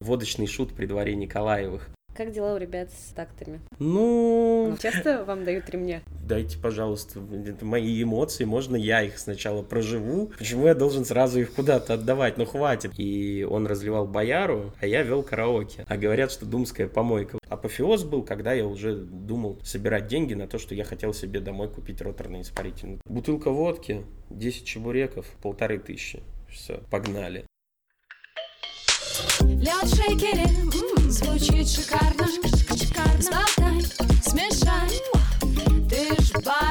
Водочный шут при дворе Николаевых. Как дела у ребят с тактами? Ну... Часто вам дают ремня? Дайте, пожалуйста, мои эмоции, можно я их сначала проживу? Почему я должен сразу их куда-то отдавать? Ну хватит. И он разливал бояру, а я вел караоке. А говорят, что думская помойка. Апофеоз был, когда я уже думал собирать деньги на то, что я хотел себе домой купить роторный испарительный. Бутылка водки, 10 чебуреков, полторы тысячи. Все, погнали. Лед шейкере, звучит шикарно, шикарно. Сболтай, смешай, ты ж yeah.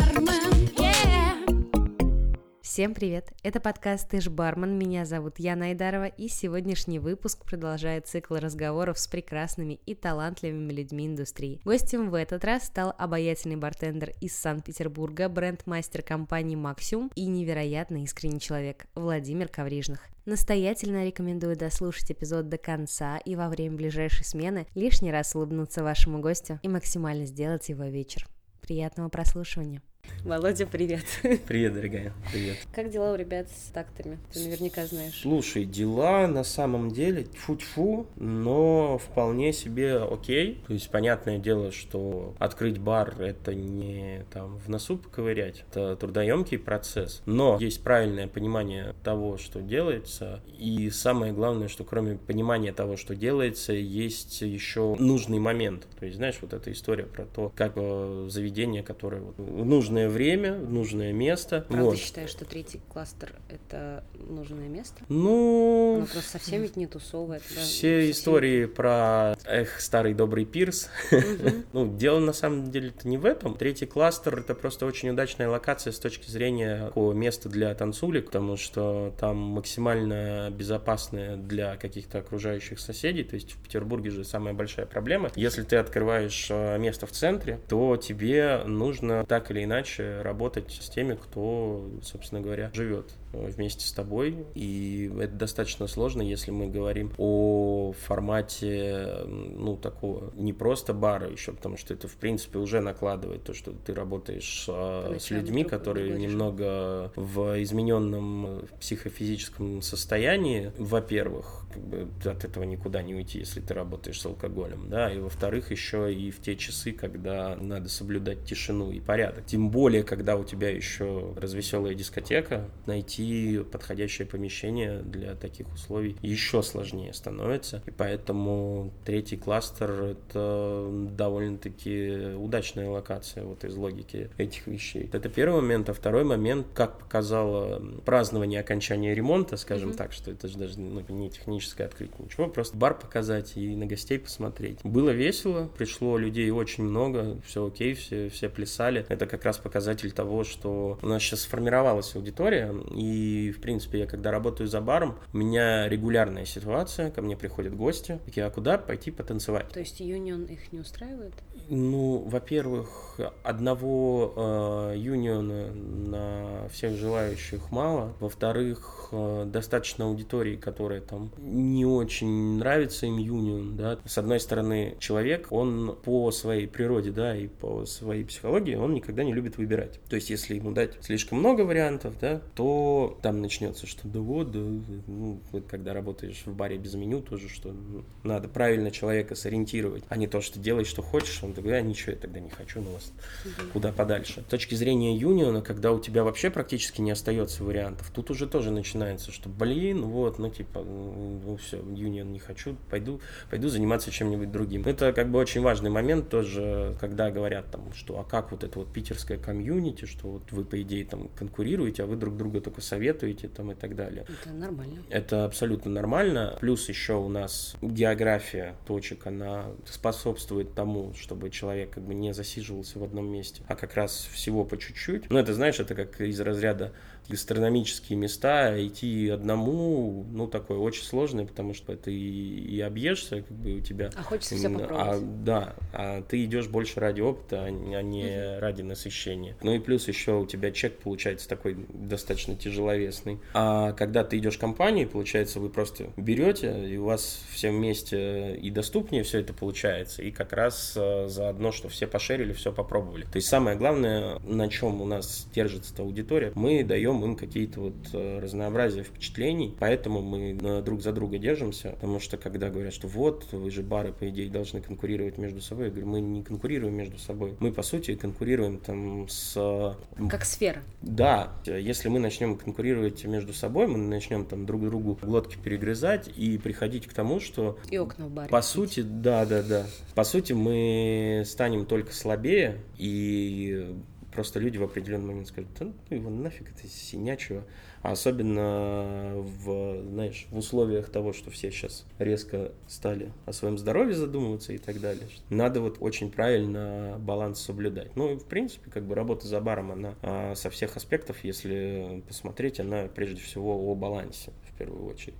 Всем привет! Это подкаст «Ты ж бармен», меня зовут Яна Айдарова, и сегодняшний выпуск продолжает цикл разговоров с прекрасными и талантливыми людьми индустрии. Гостем в этот раз стал обаятельный бартендер из Санкт-Петербурга, бренд-мастер компании «Максимум» и невероятно искренний человек Владимир Коврижных. Настоятельно рекомендую дослушать эпизод до конца и во время ближайшей смены лишний раз улыбнуться вашему гостю и максимально сделать его вечер. Приятного прослушивания! Володя, привет. Привет, дорогая. Привет. Как дела у ребят с тактами? Ты наверняка знаешь. Слушай, дела на самом деле фу-фу, но вполне себе окей. То есть, понятное дело, что открыть бар это не там в носу поковырять, это трудоемкий процесс. Но есть правильное понимание того, что делается. И самое главное, что кроме понимания того, что делается, есть еще нужный момент. То есть, знаешь, вот эта история про то, как э, заведение, которое вот, нужно нужное время, нужное место. Правда вот. считаешь, что третий кластер это нужное место? Ну... Оно просто совсем ведь не тусовое. Да? Все совсем... истории про, эх, старый добрый пирс. ну, дело на самом деле это не в этом. Третий кластер это просто очень удачная локация с точки зрения такого места для танцулек, потому что там максимально безопасное для каких-то окружающих соседей. То есть в Петербурге же самая большая проблема. Если ты открываешь э, место в центре, то тебе нужно так или иначе иначе работать с теми, кто, собственно говоря, живет вместе с тобой. И это достаточно сложно, если мы говорим о формате, ну, такого не просто бара еще, потому что это, в принципе, уже накладывает то, что ты работаешь а, с людьми, которые немного в измененном психофизическом состоянии, во-первых, как бы от этого никуда не уйти, если ты работаешь с алкоголем, да, и во-вторых, еще и в те часы, когда надо соблюдать тишину и порядок. Тем более, когда у тебя еще развеселая дискотека, найти найти подходящее помещение для таких условий еще сложнее становится. И поэтому третий кластер — это довольно-таки удачная локация вот из логики этих вещей. Это первый момент. А второй момент, как показало празднование окончания ремонта, скажем mm-hmm. так, что это же даже ну, не техническое открытие, ничего, просто бар показать и на гостей посмотреть. Было весело, пришло людей очень много, все окей, все, все плясали. Это как раз показатель того, что у нас сейчас сформировалась аудитория, и и, в принципе, я когда работаю за баром, у меня регулярная ситуация, ко мне приходят гости, такие, а куда пойти потанцевать? То есть юнион их не устраивает? Ну, во-первых, одного э, юниона на всех желающих мало. Во-вторых, э, достаточно аудитории, которая там не очень нравится им юнион, да. С одной стороны, человек, он по своей природе, да, и по своей психологии, он никогда не любит выбирать. То есть, если ему дать слишком много вариантов, да, то там начнется, что да вот, да, ну, вот когда работаешь в баре без меню, тоже, что ну, надо правильно человека сориентировать, а не то, что делай, что хочешь, он тогда ничего я тогда не хочу, ну вас угу. куда подальше. С точки зрения юниона, когда у тебя вообще практически не остается вариантов, тут уже тоже начинается, что блин, вот, ну типа, ну все, юнион не хочу, пойду, пойду заниматься чем-нибудь другим. Это как бы очень важный момент тоже, когда говорят там, что а как вот это вот питерское комьюнити, что вот вы по идее там конкурируете, а вы друг друга только советуете там и так далее. Это нормально. Это абсолютно нормально. Плюс еще у нас география точек, она способствует тому, чтобы человек как бы не засиживался в одном месте, а как раз всего по чуть-чуть. Ну, это, знаешь, это как из разряда гастрономические места, идти одному, ну, такое очень сложное, потому что ты и, объешься, как бы у тебя... А хочется все попробовать. А, да, а ты идешь больше ради опыта, а не угу. ради насыщения. Ну и плюс еще у тебя чек получается такой достаточно тяжеловесный. А когда ты идешь в компанию, получается, вы просто берете, и у вас все вместе и доступнее все это получается, и как раз э, заодно, что все пошерили, все попробовали. То есть самое главное, на чем у нас держится эта аудитория, мы даем даем им какие-то вот э, разнообразия впечатлений, поэтому мы друг за друга держимся, потому что когда говорят, что вот, вы же бары, по идее, должны конкурировать между собой, я говорю, мы не конкурируем между собой, мы, по сути, конкурируем там с... Как сфера. Да, если мы начнем конкурировать между собой, мы начнем там друг другу глотки перегрызать и приходить к тому, что... И окна в баре. По сути, да, да, да. По сути, мы станем только слабее, и просто люди в определенный момент скажут, да ну его нафиг, это синячего. А особенно в, знаешь, в условиях того, что все сейчас резко стали о своем здоровье задумываться и так далее. Надо вот очень правильно баланс соблюдать. Ну, и в принципе, как бы работа за баром, она а, со всех аспектов, если посмотреть, она прежде всего о балансе в первую очередь.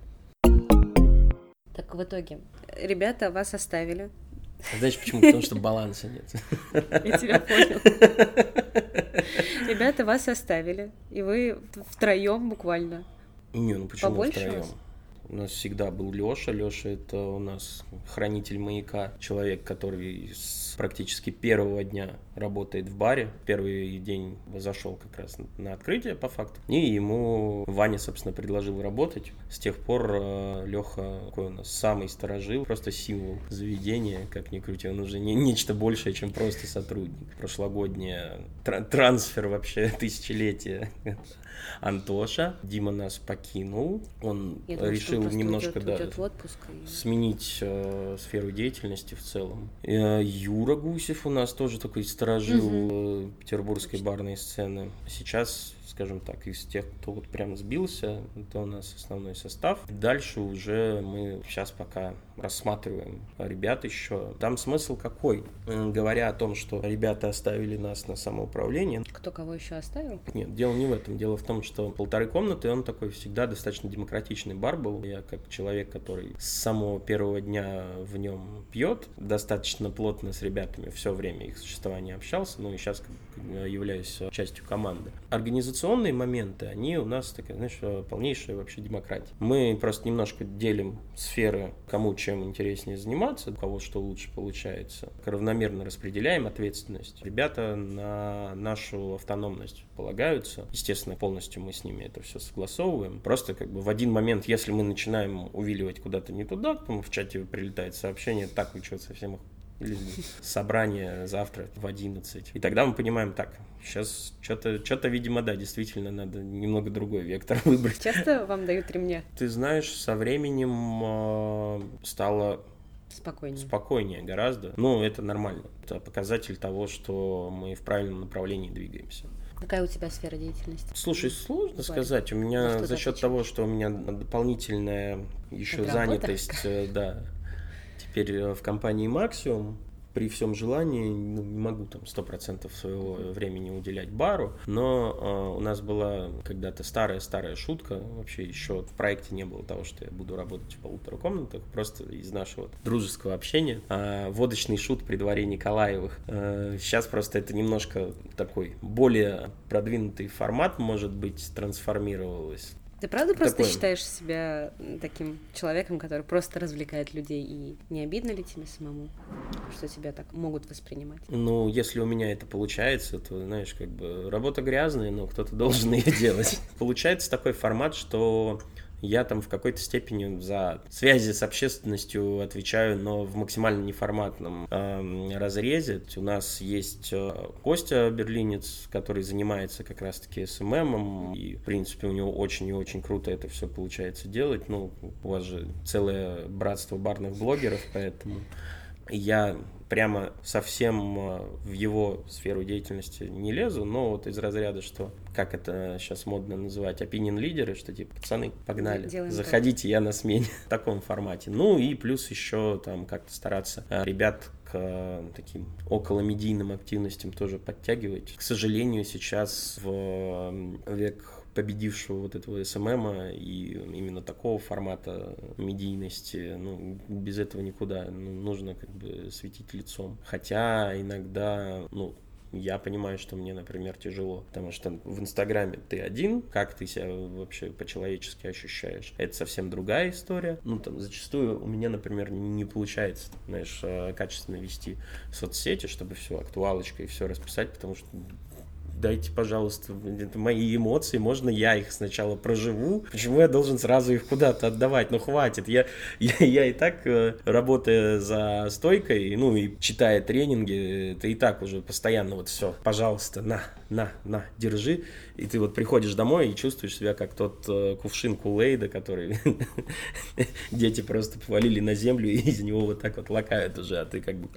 Так в итоге, ребята вас оставили, знаешь почему? Потому что баланса нет. Я тебя понял. Ребята вас оставили, и вы втроем буквально. Не, ну почему втроем? У нас всегда был Лёша. Лёша это у нас хранитель маяка, человек, который с практически первого дня работает в баре. Первый день зашел как раз на открытие по факту. И ему Ваня, собственно, предложил работать. С тех пор э, Леха какой у нас самый сторожил, просто символ заведения, как ни крути. Он уже не, нечто большее, чем просто сотрудник. Прошлогодняя трансфер вообще тысячелетия Антоша. Дима нас покинул. Он Я думаю, решил немножко уйдет, да, уйдет в отпуск и... сменить э, сферу деятельности в целом. Э, Юра Гусев у нас тоже такой сторожил угу. петербургской барной сцены. Сейчас скажем так, из тех, кто вот прям сбился, это у нас основной состав. Дальше уже мы сейчас пока рассматриваем ребят еще. Там смысл какой? Говоря о том, что ребята оставили нас на самоуправление. Кто кого еще оставил? Нет, дело не в этом. Дело в том, что полторы комнаты, он такой всегда достаточно демократичный бар был. Я как человек, который с самого первого дня в нем пьет, достаточно плотно с ребятами все время их существования общался, ну и сейчас являюсь частью команды. Организационно организационные моменты, они у нас такая, знаешь, полнейшая вообще демократия. Мы просто немножко делим сферы, кому чем интереснее заниматься, у кого что лучше получается. Равномерно распределяем ответственность. Ребята на нашу автономность полагаются. Естественно, полностью мы с ними это все согласовываем. Просто как бы в один момент, если мы начинаем увиливать куда-то не туда, в чате прилетает сообщение, так вы что, совсем их или собрание завтра в 11. И тогда мы понимаем, так, сейчас что-то, что-то, видимо, да, действительно надо немного другой вектор выбрать. Часто вам дают ремня? Ты знаешь, со временем э, стало Спокойнее. Спокойнее гораздо. Ну, это нормально. Это показатель того, что мы в правильном направлении двигаемся. Какая у тебя сфера деятельности? Слушай, сложно Бывает. сказать. У меня за счет того, что у меня дополнительная еще занятость, э, да, теперь э, в компании Maximum при всем желании ну, не могу там сто процентов своего времени уделять бару, но э, у нас была когда-то старая-старая шутка, вообще еще в проекте не было того, что я буду работать в полутора комнатах, просто из нашего дружеского общения. А водочный шут при дворе Николаевых. Э, сейчас просто это немножко такой более продвинутый формат, может быть, трансформировалось. Ты правда просто такой... считаешь себя таким человеком, который просто развлекает людей, и не обидно ли тебе самому, что тебя так могут воспринимать? Ну, если у меня это получается, то, знаешь, как бы работа грязная, но кто-то должен ее делать. Получается такой формат, что я там в какой-то степени за связи с общественностью отвечаю, но в максимально неформатном э, разрезе. У нас есть э, Костя Берлинец, который занимается как раз-таки СММом, и, в принципе, у него очень и очень круто это все получается делать. Ну, у вас же целое братство барных блогеров, поэтому я прямо совсем э, в его сферу деятельности не лезу, но вот из разряда, что, как это сейчас модно называть, opinion лидеры, что типа, пацаны, погнали, Делаем заходите, так. я на смене в таком формате. Ну и плюс еще там как-то стараться э, ребят к э, таким около медийным активностям тоже подтягивать. К сожалению, сейчас в век победившего вот этого СММа и именно такого формата медийности, ну, без этого никуда, ну, нужно как бы светить лицом. Хотя иногда, ну, я понимаю, что мне, например, тяжело, потому что в Инстаграме ты один, как ты себя вообще по-человечески ощущаешь, это совсем другая история. Ну, там, зачастую у меня, например, не получается, знаешь, э, качественно вести соцсети, чтобы все актуалочкой и все расписать, потому что дайте, пожалуйста, это мои эмоции, можно я их сначала проживу? Почему я должен сразу их куда-то отдавать? Ну, хватит. Я, я, я и так, э, работая за стойкой, ну, и читая тренинги, ты и так уже постоянно вот все, пожалуйста, на, на, на, держи. И ты вот приходишь домой и чувствуешь себя как тот э, кувшин Кулейда, который дети просто повалили на землю и из него вот так вот лакают уже, а ты как бы...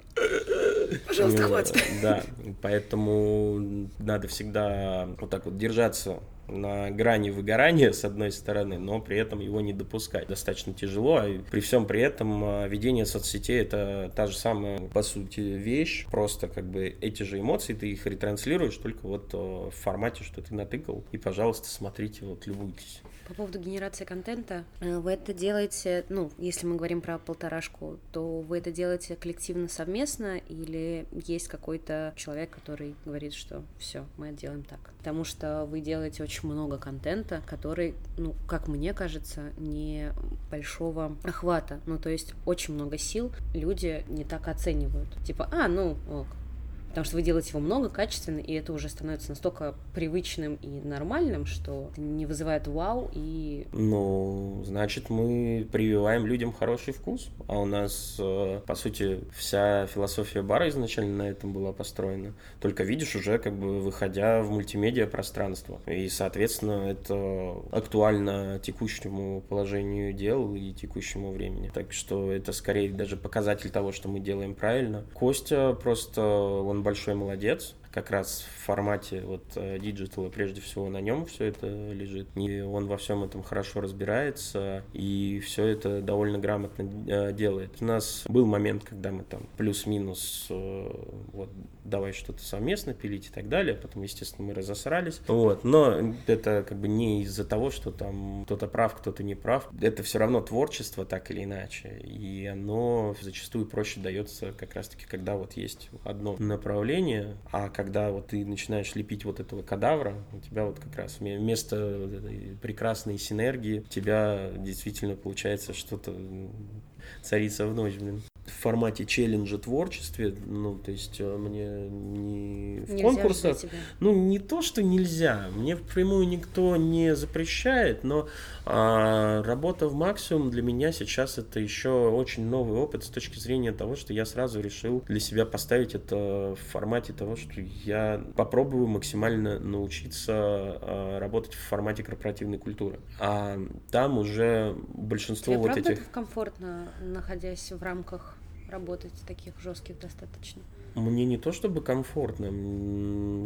Пожалуйста, Ну, хватит. Да, поэтому надо всегда вот так вот держаться на грани выгорания, с одной стороны, но при этом его не допускать. Достаточно тяжело, а при всем при этом а, ведение соцсетей это та же самая, по сути, вещь, просто как бы эти же эмоции, ты их ретранслируешь только вот а, в формате, что ты натыкал, и, пожалуйста, смотрите, вот, любуйтесь. По поводу генерации контента, э, вы это делаете, ну, если мы говорим про полторашку, то вы это делаете коллективно совместно или есть какой-то человек, который говорит, что все, мы это делаем так? Потому что вы делаете очень много контента, который, ну, как мне кажется, не большого охвата. Ну, то есть очень много сил люди не так оценивают. Типа, а, ну, ок, Потому что вы делаете его много, качественно, и это уже становится настолько привычным и нормальным, что не вызывает вау и... Ну, значит, мы прививаем людям хороший вкус, а у нас, э, по сути, вся философия бара изначально на этом была построена. Только видишь уже, как бы, выходя в мультимедиа пространство. И, соответственно, это актуально текущему положению дел и текущему времени. Так что это скорее даже показатель того, что мы делаем правильно. Костя просто, он большой молодец, как раз в формате вот э, диджитала, прежде всего на нем все это лежит. И он во всем этом хорошо разбирается, и все это довольно грамотно э, делает. У нас был момент, когда мы там плюс-минус э, вот давай что-то совместно пилить и так далее, потом, естественно, мы разосрались. Вот, но это как бы не из-за того, что там кто-то прав, кто-то не прав. Это все равно творчество, так или иначе, и оно зачастую проще дается как раз-таки, когда вот есть одно направление, а когда вот ты начинаешь лепить вот этого кадавра, у тебя вот как раз вме- вместо вот прекрасной синергии у тебя действительно получается что-то царица в ночь, блин. В формате челленджа творчестве, ну, то есть э, мне не в Нельзя конкурсах, ну, не то, что нельзя, мне впрямую никто не запрещает, но а, работа в максимум для меня сейчас это еще очень новый опыт с точки зрения того, что я сразу решил для себя поставить это в формате того, что я попробую максимально научиться а, работать в формате корпоративной культуры. А там уже большинство Тебе вот правда этих... комфортно, находясь в рамках работать таких жестких достаточно? Мне не то чтобы комфортно,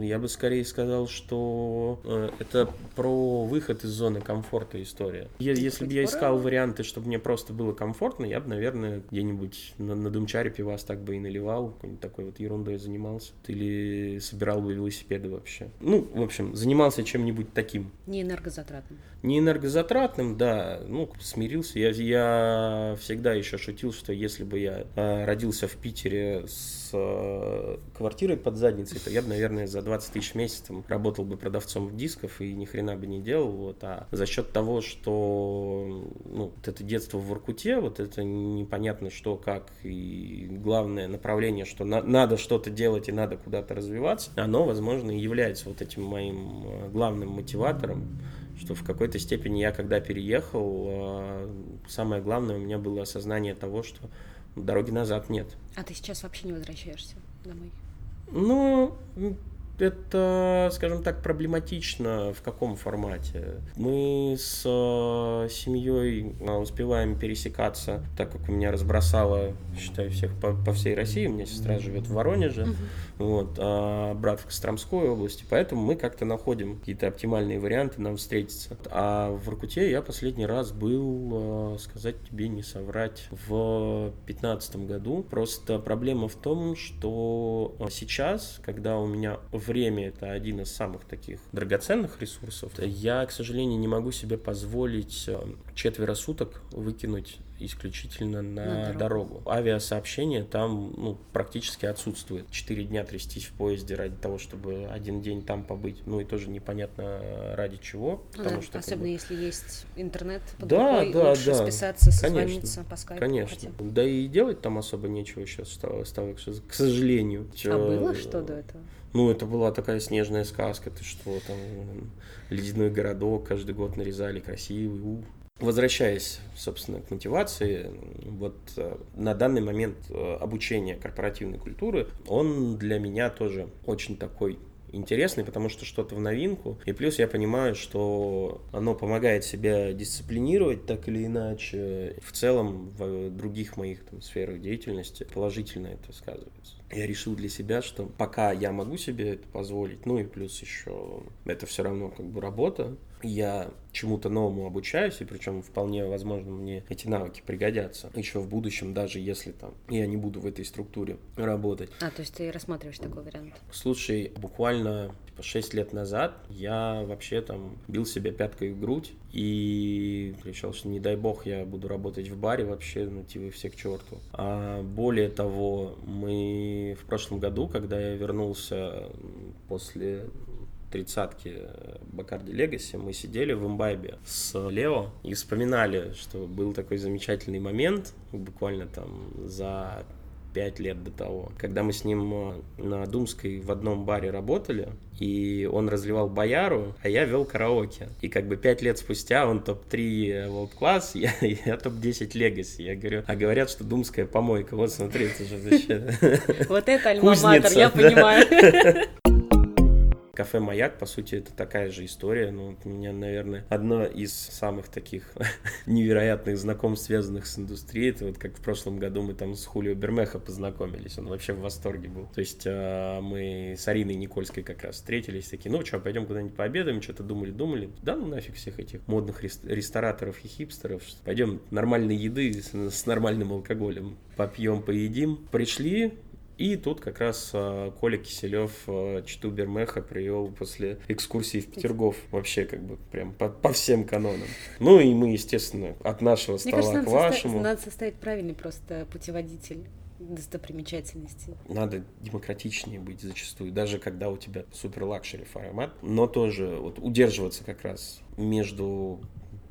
я бы скорее сказал, что э, это про выход из зоны комфорта история. Это Если бы я искал варианты, чтобы мне просто было комфортно, я бы, наверное, где-нибудь на, на Думчаре пивас так бы и наливал, какой-нибудь такой вот ерундой занимался. Или собирал бы велосипеды вообще. Ну, в общем, занимался чем-нибудь таким. Не энергозатратно. Не энергозатратным, да, ну, смирился. Я, я всегда еще шутил, что если бы я э, родился в Питере с э, квартирой под задницей, то я бы, наверное, за 20 тысяч в месяц там, работал бы продавцом дисков и ни хрена бы не делал. Вот. А за счет того, что ну, вот это детство в Воркуте, вот это непонятно что, как, и главное направление, что на- надо что-то делать и надо куда-то развиваться, оно, возможно, и является вот этим моим э, главным мотиватором что в какой-то степени я, когда переехал, э, самое главное у меня было осознание того, что дороги назад нет. А ты сейчас вообще не возвращаешься домой? Ну, это, скажем так, проблематично в каком формате. Мы с э, семьей э, успеваем пересекаться, так как у меня разбросало, считаю, всех по, по всей России. У меня сестра живет в Воронеже, вот, а брат в Костромской области, поэтому мы как-то находим какие-то оптимальные варианты нам встретиться. А в Воркуте я последний раз был, э, сказать тебе не соврать, в пятнадцатом году. Просто проблема в том, что сейчас, когда у меня время это один из самых таких драгоценных ресурсов, я, к сожалению, не могу себе позволить э, четверо суток выкинуть исключительно на, На дорогу. Авиасообщение там ну, практически отсутствует. Четыре дня трястись в поезде ради того, чтобы один день там побыть. Ну и тоже непонятно ради чего. Ну Потому да, что, как особенно бы, если есть интернет под Да, рукой, да, лучше да. списаться, Конечно. созвониться по скайпу. Конечно. хотя. Да и делать там особо нечего сейчас стало, стало к сожалению. А было что до этого? Ну, это была такая снежная сказка, ты что, там, ледяной городок, каждый год нарезали красивый, у. Возвращаясь, собственно, к мотивации, вот э, на данный момент э, обучение корпоративной культуры, он для меня тоже очень такой интересный, потому что что-то в новинку. И плюс я понимаю, что оно помогает себя дисциплинировать так или иначе. В целом в других моих там, сферах деятельности положительно это сказывается. Я решил для себя, что пока я могу себе это позволить, ну и плюс еще это все равно как бы работа, я чему-то новому обучаюсь, и причем вполне возможно мне эти навыки пригодятся еще в будущем, даже если там я не буду в этой структуре работать. А, то есть ты рассматриваешь такой вариант? Слушай, буквально 6 лет назад я вообще там бил себя пяткой в грудь и решил, что не дай бог я буду работать в баре вообще, ну типа все к черту. А более того, мы в прошлом году, когда я вернулся после тридцатки Бакарди Легаси, мы сидели в имбайбе с Лео и вспоминали, что был такой замечательный момент, буквально там за пять лет до того, когда мы с ним э, на Думской в одном баре работали, и он разливал бояру, а я вел караоке. И как бы пять лет спустя он топ-3 World Class, я, я топ-10 Legacy. Я говорю, а говорят, что Думская помойка. Вот смотри, это же вообще... Вот это альма-матер, я понимаю. Кафе «Маяк», по сути, это такая же история. Ну, у меня, наверное, одно из самых таких невероятных знакомств, связанных с индустрией, это вот как в прошлом году мы там с Хулио Бермеха познакомились. Он вообще в восторге был. То есть э, мы с Ариной Никольской как раз встретились, такие, ну что, пойдем куда-нибудь пообедаем, что-то думали-думали. Да ну нафиг всех этих модных рестораторов и хипстеров. Пойдем нормальной еды с, с нормальным алкоголем попьем, поедим. Пришли, и тут как раз а, Коля Киселев а, Читу Бермеха привел после экскурсии в Петергоф. Вообще как бы прям по, по всем канонам. Ну и мы, естественно, от нашего стола Мне кажется, к вашему. Состав, надо составить правильный просто путеводитель достопримечательности. Надо демократичнее быть зачастую, даже когда у тебя супер luxury формат, но тоже вот удерживаться как раз между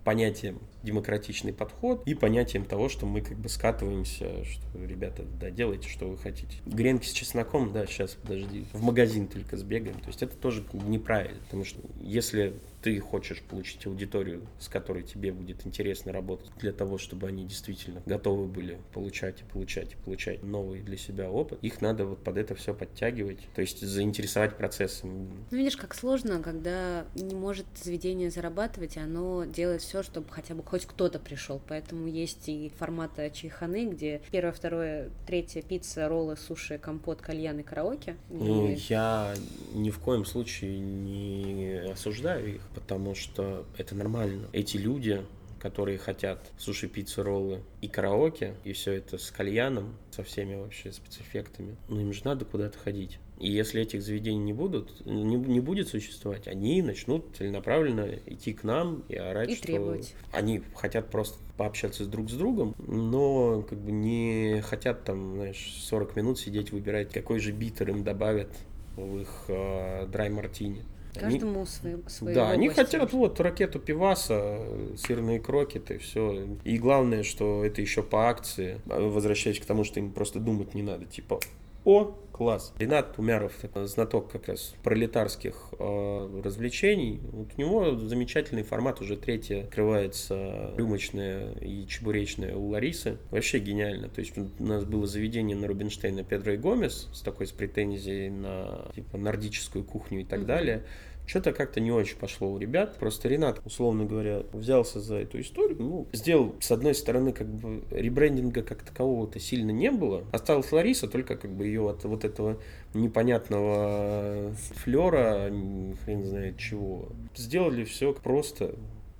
понятием демократичный подход и понятием того, что мы как бы скатываемся, что, ребята, да, делайте, что вы хотите. Гренки с чесноком, да, сейчас, подожди, в магазин только сбегаем. То есть это тоже неправильно, потому что если ты хочешь получить аудиторию, с которой тебе будет интересно работать, для того, чтобы они действительно готовы были получать и получать и получать новый для себя опыт, их надо вот под это все подтягивать, то есть заинтересовать процессом. Ну, видишь, как сложно, когда не может заведение зарабатывать, и оно делает все, чтобы хотя бы хоть кто-то пришел. Поэтому есть и форматы чайханы, где первое, второе, третье пицца, роллы, суши, компот, кальян и караоке. Ну, и... я ни в коем случае не осуждаю их потому что это нормально. Эти люди, которые хотят суши, пиццы, роллы и караоке, и все это с кальяном, со всеми вообще спецэффектами, ну им же надо куда-то ходить. И если этих заведений не будут, не, не будет существовать, они начнут целенаправленно идти к нам и орать, и что требовать. они хотят просто пообщаться друг с другом, но как бы не хотят там, знаешь, 40 минут сидеть выбирать, какой же битер им добавят в их э, драй-мартини. Каждому свой, свой Да, они хотят вот ракету пиваса, сырные крокеты, все. И главное, что это еще по акции. Возвращаясь к тому, что им просто думать не надо. Типа, о, класс. Ренат Умяров, знаток как раз пролетарских э, развлечений. Вот у него замечательный формат, уже третья открывается рюмочная и чебуречная у Ларисы. Вообще гениально. То есть у нас было заведение на Рубинштейна Педро и Гомес с такой с претензией на типа нордическую кухню и так mm-hmm. далее. Что-то как-то не очень пошло у ребят. Просто Ренат, условно говоря, взялся за эту историю. Ну, сделал, с одной стороны, как бы ребрендинга как такового-то сильно не было. Осталась Лариса, только как бы ее от вот этого непонятного флера, хрен знает чего. Сделали все просто,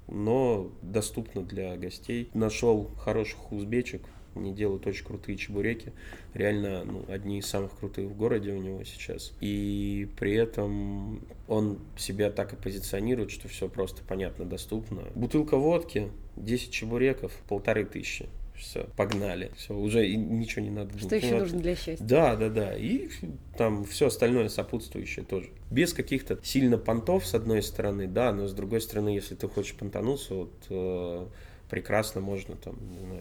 но доступно для гостей. Нашел хороших узбечек, они делают очень крутые чебуреки. Реально, ну, одни из самых крутых в городе у него сейчас. И при этом он себя так и позиционирует, что все просто понятно, доступно. Бутылка водки, 10 чебуреков, полторы тысячи все, погнали, все, уже ничего не надо. Что еще нужно для счастья? Да, да, да, и там все остальное сопутствующее тоже. Без каких-то сильно понтов, с одной стороны, да, но с другой стороны, если ты хочешь понтануться, вот э, прекрасно можно там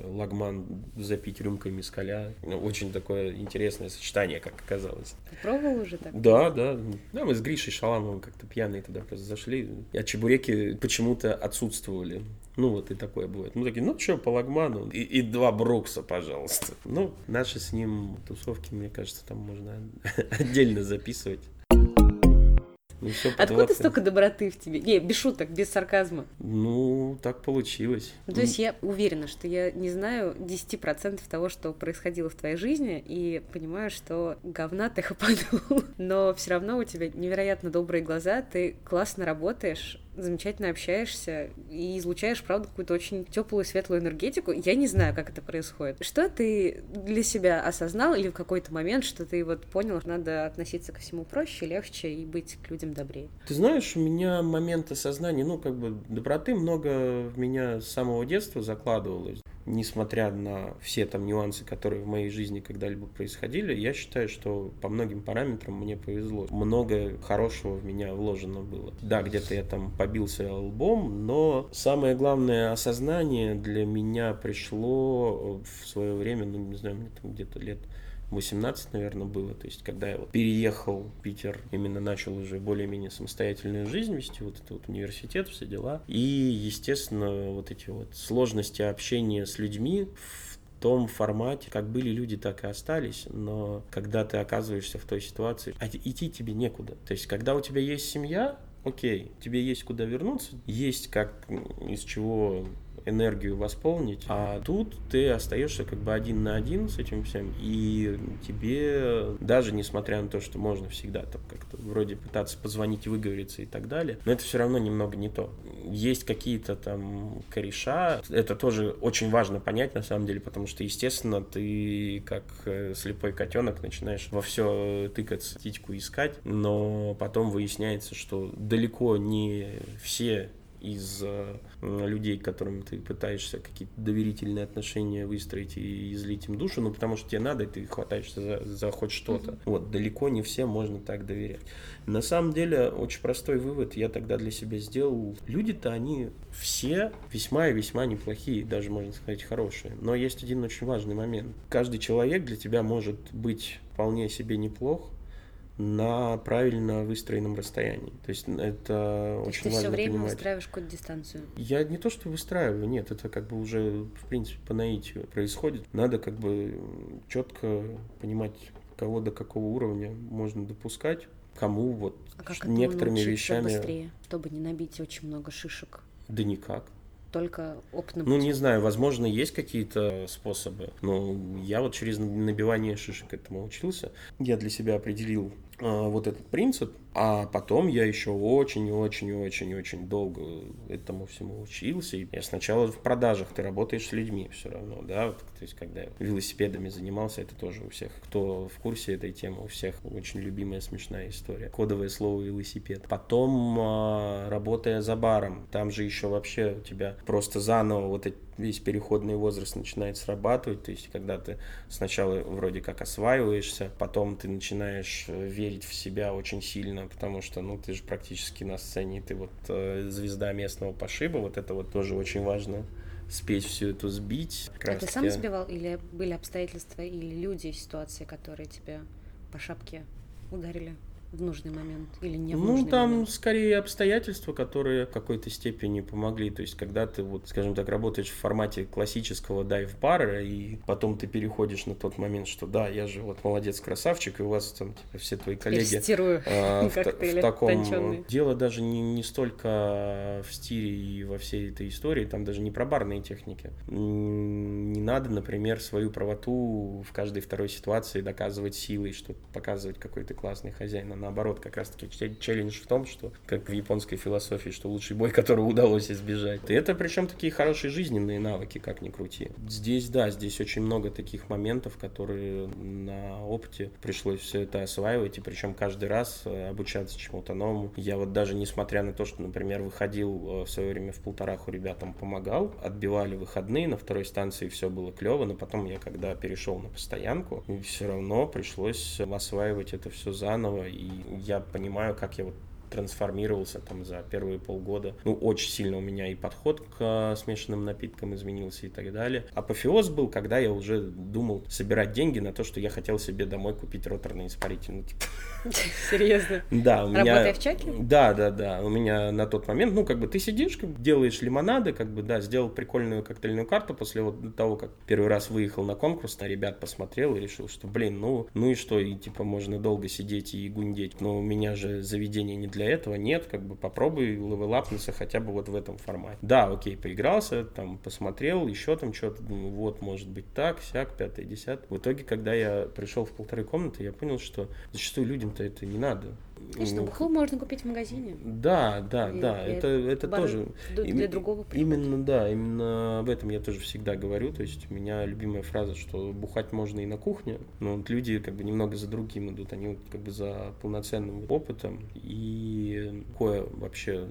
лагман запить рюмкой мискаля. Ну, очень такое интересное сочетание, как оказалось. Ты пробовал уже так? Да, да. Да, мы с Гришей Шаламовым как-то пьяные туда просто зашли. А чебуреки почему-то отсутствовали. Ну, вот и такое бывает. Мы такие, ну что, по лагману? И, и два брукса, пожалуйста. Ну, наши с ним тусовки, мне кажется, там можно отдельно записывать. Ну, все Откуда столько доброты в тебе? Не, без шуток, без сарказма. Ну, так получилось. То есть я уверена, что я не знаю 10% того, что происходило в твоей жизни, и понимаю, что говна ты хапанул. Но все равно у тебя невероятно добрые глаза, ты классно работаешь, замечательно общаешься и излучаешь, правда, какую-то очень теплую, светлую энергетику. Я не знаю, как это происходит. Что ты для себя осознал или в какой-то момент, что ты вот понял, что надо относиться ко всему проще, легче и быть к людям добрее? Ты знаешь, у меня момент осознания, ну, как бы доброты много в меня с самого детства закладывалось несмотря на все там нюансы, которые в моей жизни когда-либо происходили, я считаю, что по многим параметрам мне повезло. Много хорошего в меня вложено было. Да, где-то я там побился лбом, но самое главное осознание для меня пришло в свое время, ну, не знаю, мне там где-то лет 18, наверное, было. То есть, когда я вот переехал в Питер, именно начал уже более-менее самостоятельную жизнь вести, вот это вот университет, все дела. И, естественно, вот эти вот сложности общения с людьми в том формате, как были люди, так и остались, но когда ты оказываешься в той ситуации, а идти тебе некуда. То есть, когда у тебя есть семья, окей, тебе есть куда вернуться, есть как из чего энергию восполнить, а тут ты остаешься как бы один на один с этим всем, и тебе, даже несмотря на то, что можно всегда там как-то вроде пытаться позвонить, выговориться и так далее, но это все равно немного не то. Есть какие-то там кореша, это тоже очень важно понять на самом деле, потому что, естественно, ты как э, слепой котенок начинаешь во все тыкаться, титьку искать, но потом выясняется, что далеко не все из э, людей, которым ты пытаешься какие-то доверительные отношения выстроить и излить им душу, ну, потому что тебе надо, и ты хватаешься за, за хоть что-то. Mm-hmm. Вот, далеко не всем можно так доверять. На самом деле, очень простой вывод я тогда для себя сделал. Люди-то, они все весьма и весьма неплохие, даже, можно сказать, хорошие. Но есть один очень важный момент. Каждый человек для тебя может быть вполне себе неплох, на правильно выстроенном расстоянии. То есть это то очень ты важно все время понимать. выстраиваешь какую-то дистанцию? Я не то, что выстраиваю, нет, это как бы уже, в принципе, по наитию происходит. Надо как бы четко понимать, кого до какого уровня можно допускать, кому вот а как некоторыми вещами... быстрее, чтобы не набить очень много шишек? Да никак только опытным Ну, не знаю, возможно, есть какие-то способы, но я вот через набивание шишек этому учился. Я для себя определил вот этот принцип, а потом я еще очень-очень-очень-очень долго этому всему учился. И я сначала в продажах, ты работаешь с людьми все равно, да, вот, то есть когда я велосипедами занимался, это тоже у всех, кто в курсе этой темы, у всех очень любимая смешная история. Кодовое слово велосипед. Потом, а, работая за баром, там же еще вообще у тебя просто заново вот эти весь переходный возраст начинает срабатывать, то есть когда ты сначала вроде как осваиваешься, потом ты начинаешь верить в себя очень сильно, потому что, ну, ты же практически на сцене, ты вот э, звезда местного пошиба, вот это вот тоже очень важно спеть всю эту сбить. А ты сам сбивал или были обстоятельства или люди, ситуации, которые тебя по шапке ударили? В нужный момент или не в ну, нужный Ну, там момент? скорее обстоятельства, которые в какой-то степени помогли. То есть, когда ты, вот, скажем так, работаешь в формате классического дайв-бара, и потом ты переходишь на тот момент, что да, я же вот молодец, красавчик, и у вас там типа, все твои коллеги а, в, в таком... Тонченые. Дело даже не, не столько в стиле и во всей этой истории, там даже не про барные техники. Не надо, например, свою правоту в каждой второй ситуации доказывать силой, что показывать какой то классный хозяин наоборот, как раз-таки челлендж в том, что, как в японской философии, что лучший бой, которого удалось избежать. И это причем такие хорошие жизненные навыки, как ни крути. Здесь, да, здесь очень много таких моментов, которые на опыте пришлось все это осваивать, и причем каждый раз э, обучаться чему-то новому. Я вот даже несмотря на то, что, например, выходил э, в свое время в полтораху ребятам помогал, отбивали выходные, на второй станции все было клево, но потом я когда перешел на постоянку, все равно пришлось осваивать это все заново, и я понимаю, как я вот трансформировался там за первые полгода. Ну, очень сильно у меня и подход к а, смешанным напиткам изменился и так далее. Апофеоз был, когда я уже думал собирать деньги на то, что я хотел себе домой купить роторный испаритель. Ну, типа... Серьезно? Да, у меня... Работая в чаке? Да, да, да. У меня на тот момент, ну, как бы ты сидишь, как, делаешь лимонады, как бы, да, сделал прикольную коктейльную карту после вот того, как первый раз выехал на конкурс, на ребят посмотрел и решил, что, блин, ну, ну и что, и типа можно долго сидеть и гундеть. Но у меня же заведение не для этого нет, как бы попробуй левелапнуться хотя бы вот в этом формате. Да, окей, поигрался, там посмотрел, еще там что-то, думаю, вот, может быть так, сяк, пятое, десятое. В итоге, когда я пришел в полторы комнаты, я понял, что зачастую людям-то это не надо. Конечно, бухло можно купить в магазине. Да, да, и, да, и это, это тоже... Для другого прихода. Именно, да, именно об этом я тоже всегда говорю, то есть у меня любимая фраза, что бухать можно и на кухне, но вот люди как бы немного за другим идут, они вот как бы за полноценным опытом, и такое вообще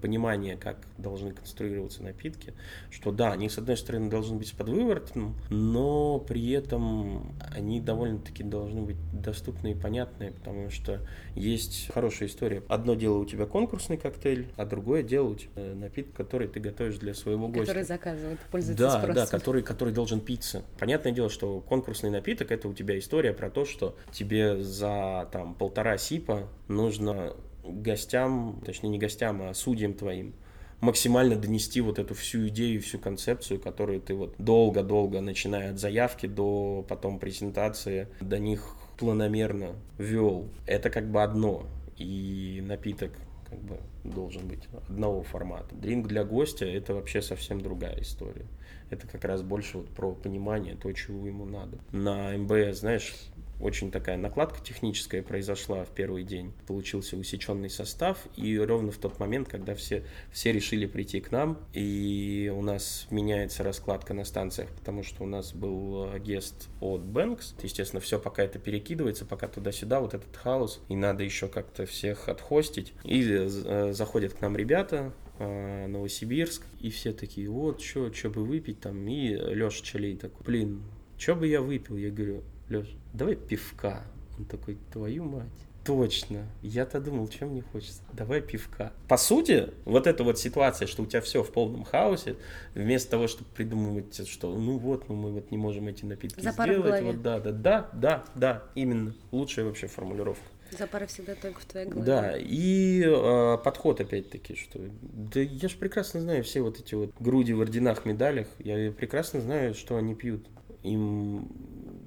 понимание, как должны конструироваться напитки, что да, они с одной стороны должны быть под выворотом, но при этом они довольно-таки должны быть доступны и понятные, потому что есть хорошая история. Одно дело у тебя конкурсный коктейль, а другое дело у тебя напиток, который ты готовишь для своего гостя. Который заказывает, пользуется да, спросом. Да, который, который должен питься. Понятное дело, что конкурсный напиток это у тебя история про то, что тебе за там полтора сипа нужно гостям, точнее не гостям, а судьям твоим, максимально донести вот эту всю идею, всю концепцию, которую ты вот долго-долго, начиная от заявки до потом презентации, до них планомерно вел. Это как бы одно. И напиток как бы должен быть одного формата. Дринг для гостя это вообще совсем другая история. Это как раз больше вот про понимание, то, чего ему надо. На МБС, знаешь, очень такая накладка техническая произошла в первый день. Получился усеченный состав, и ровно в тот момент, когда все, все решили прийти к нам, и у нас меняется раскладка на станциях, потому что у нас был э, гест от Бэнкс. Естественно, все пока это перекидывается, пока туда-сюда, вот этот хаос, и надо еще как-то всех отхостить. И э, заходят к нам ребята, э, Новосибирск, и все такие, вот, что бы выпить там, и Леша Чалей такой, блин, что бы я выпил? Я говорю, Леш, давай пивка. Он такой, твою мать. Точно. Я-то думал, чем мне хочется. Давай пивка. По сути, вот эта вот ситуация, что у тебя все в полном хаосе, вместо того, чтобы придумывать, что ну вот, ну мы вот не можем эти напитки Запар сделать. Вот да, да, да, да, да, именно. Лучшая вообще формулировка. Запара всегда только в твоей голове. Да, и э, подход опять-таки, что да я же прекрасно знаю все вот эти вот груди в орденах, медалях, я прекрасно знаю, что они пьют. Им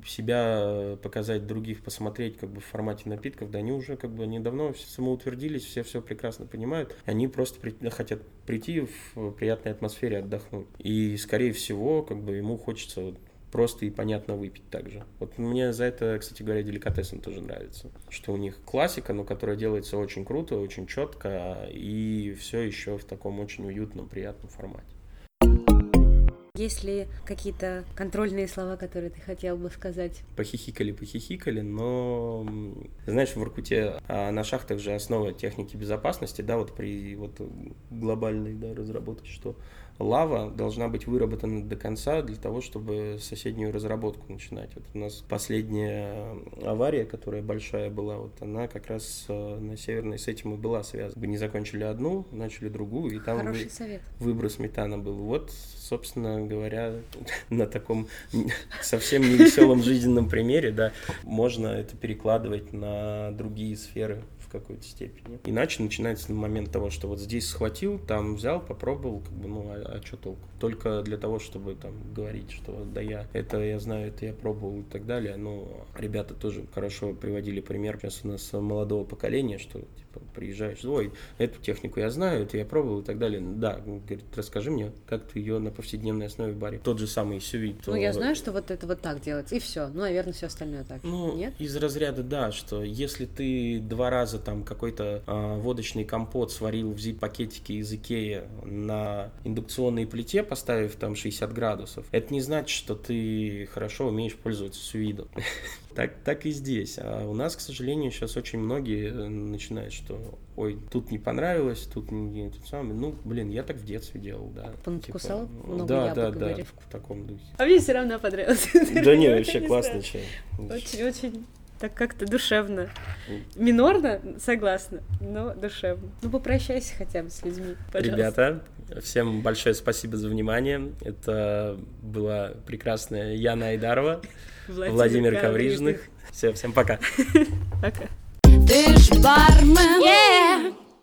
себя показать, других посмотреть как бы в формате напитков, да они уже как бы недавно самоутвердились, все все прекрасно понимают, они просто при, хотят прийти в приятной атмосфере отдохнуть. И, скорее всего, как бы ему хочется вот просто и понятно выпить также. Вот мне за это, кстати говоря, деликатесом тоже нравится. Что у них классика, но которая делается очень круто, очень четко и все еще в таком очень уютном, приятном формате. Есть ли какие-то контрольные слова, которые ты хотел бы сказать? Похихикали, похихикали, но знаешь, в Воркуте а на шахтах же основа техники безопасности, да, вот при вот глобальной да, разработке, что лава должна быть выработана до конца для того, чтобы соседнюю разработку начинать. Вот у нас последняя авария, которая большая была, вот она как раз э, на Северной с этим и была связана. Мы не закончили одну, начали другую, и там Хороший вы... совет. выброс метана был. Вот, собственно говоря, на таком совсем невеселом жизненном примере, да, можно это перекладывать на другие сферы какой-то степени. Иначе начинается момент того, что вот здесь схватил, там взял, попробовал, как бы, ну, а, а что толку? Только для того, чтобы там говорить, что да я это я знаю, это я пробовал и так далее. Но ребята тоже хорошо приводили пример сейчас у нас молодого поколения, что типа приезжаешь, ой, эту технику я знаю, это я пробовал и так далее. Да, говорит, расскажи мне, как ты ее на повседневной основе в баре. Тот же самый сювит. Ну, я знаю, что вот это вот так делается, и все. Ну, наверное, все остальное так. Ну, Нет? из разряда, да, что если ты два раза там какой-то э, водочный компот сварил в зип-пакетике из Икеи на индукционной плите, поставив там 60 градусов, это не значит, что ты хорошо умеешь пользоваться сюидом. Так, так и здесь. А у нас, к сожалению, сейчас очень многие э, начинают, что ой, тут не понравилось, тут не тут самый. Ну, блин, я так в детстве делал, да. Понадкусал типа, много да, да, да, в таком духе. А мне все равно понравилось. Да не, вообще классный чай. Очень-очень Так как-то душевно. Минорно, согласна, но душевно. Ну, попрощайся хотя бы с людьми, пожалуйста. Ребята, всем большое спасибо за внимание. Это была прекрасная Яна Айдарова, Владимир, Владимир Коврижных. Все, всем пока. Пока. Ты ж бармен. Yeah.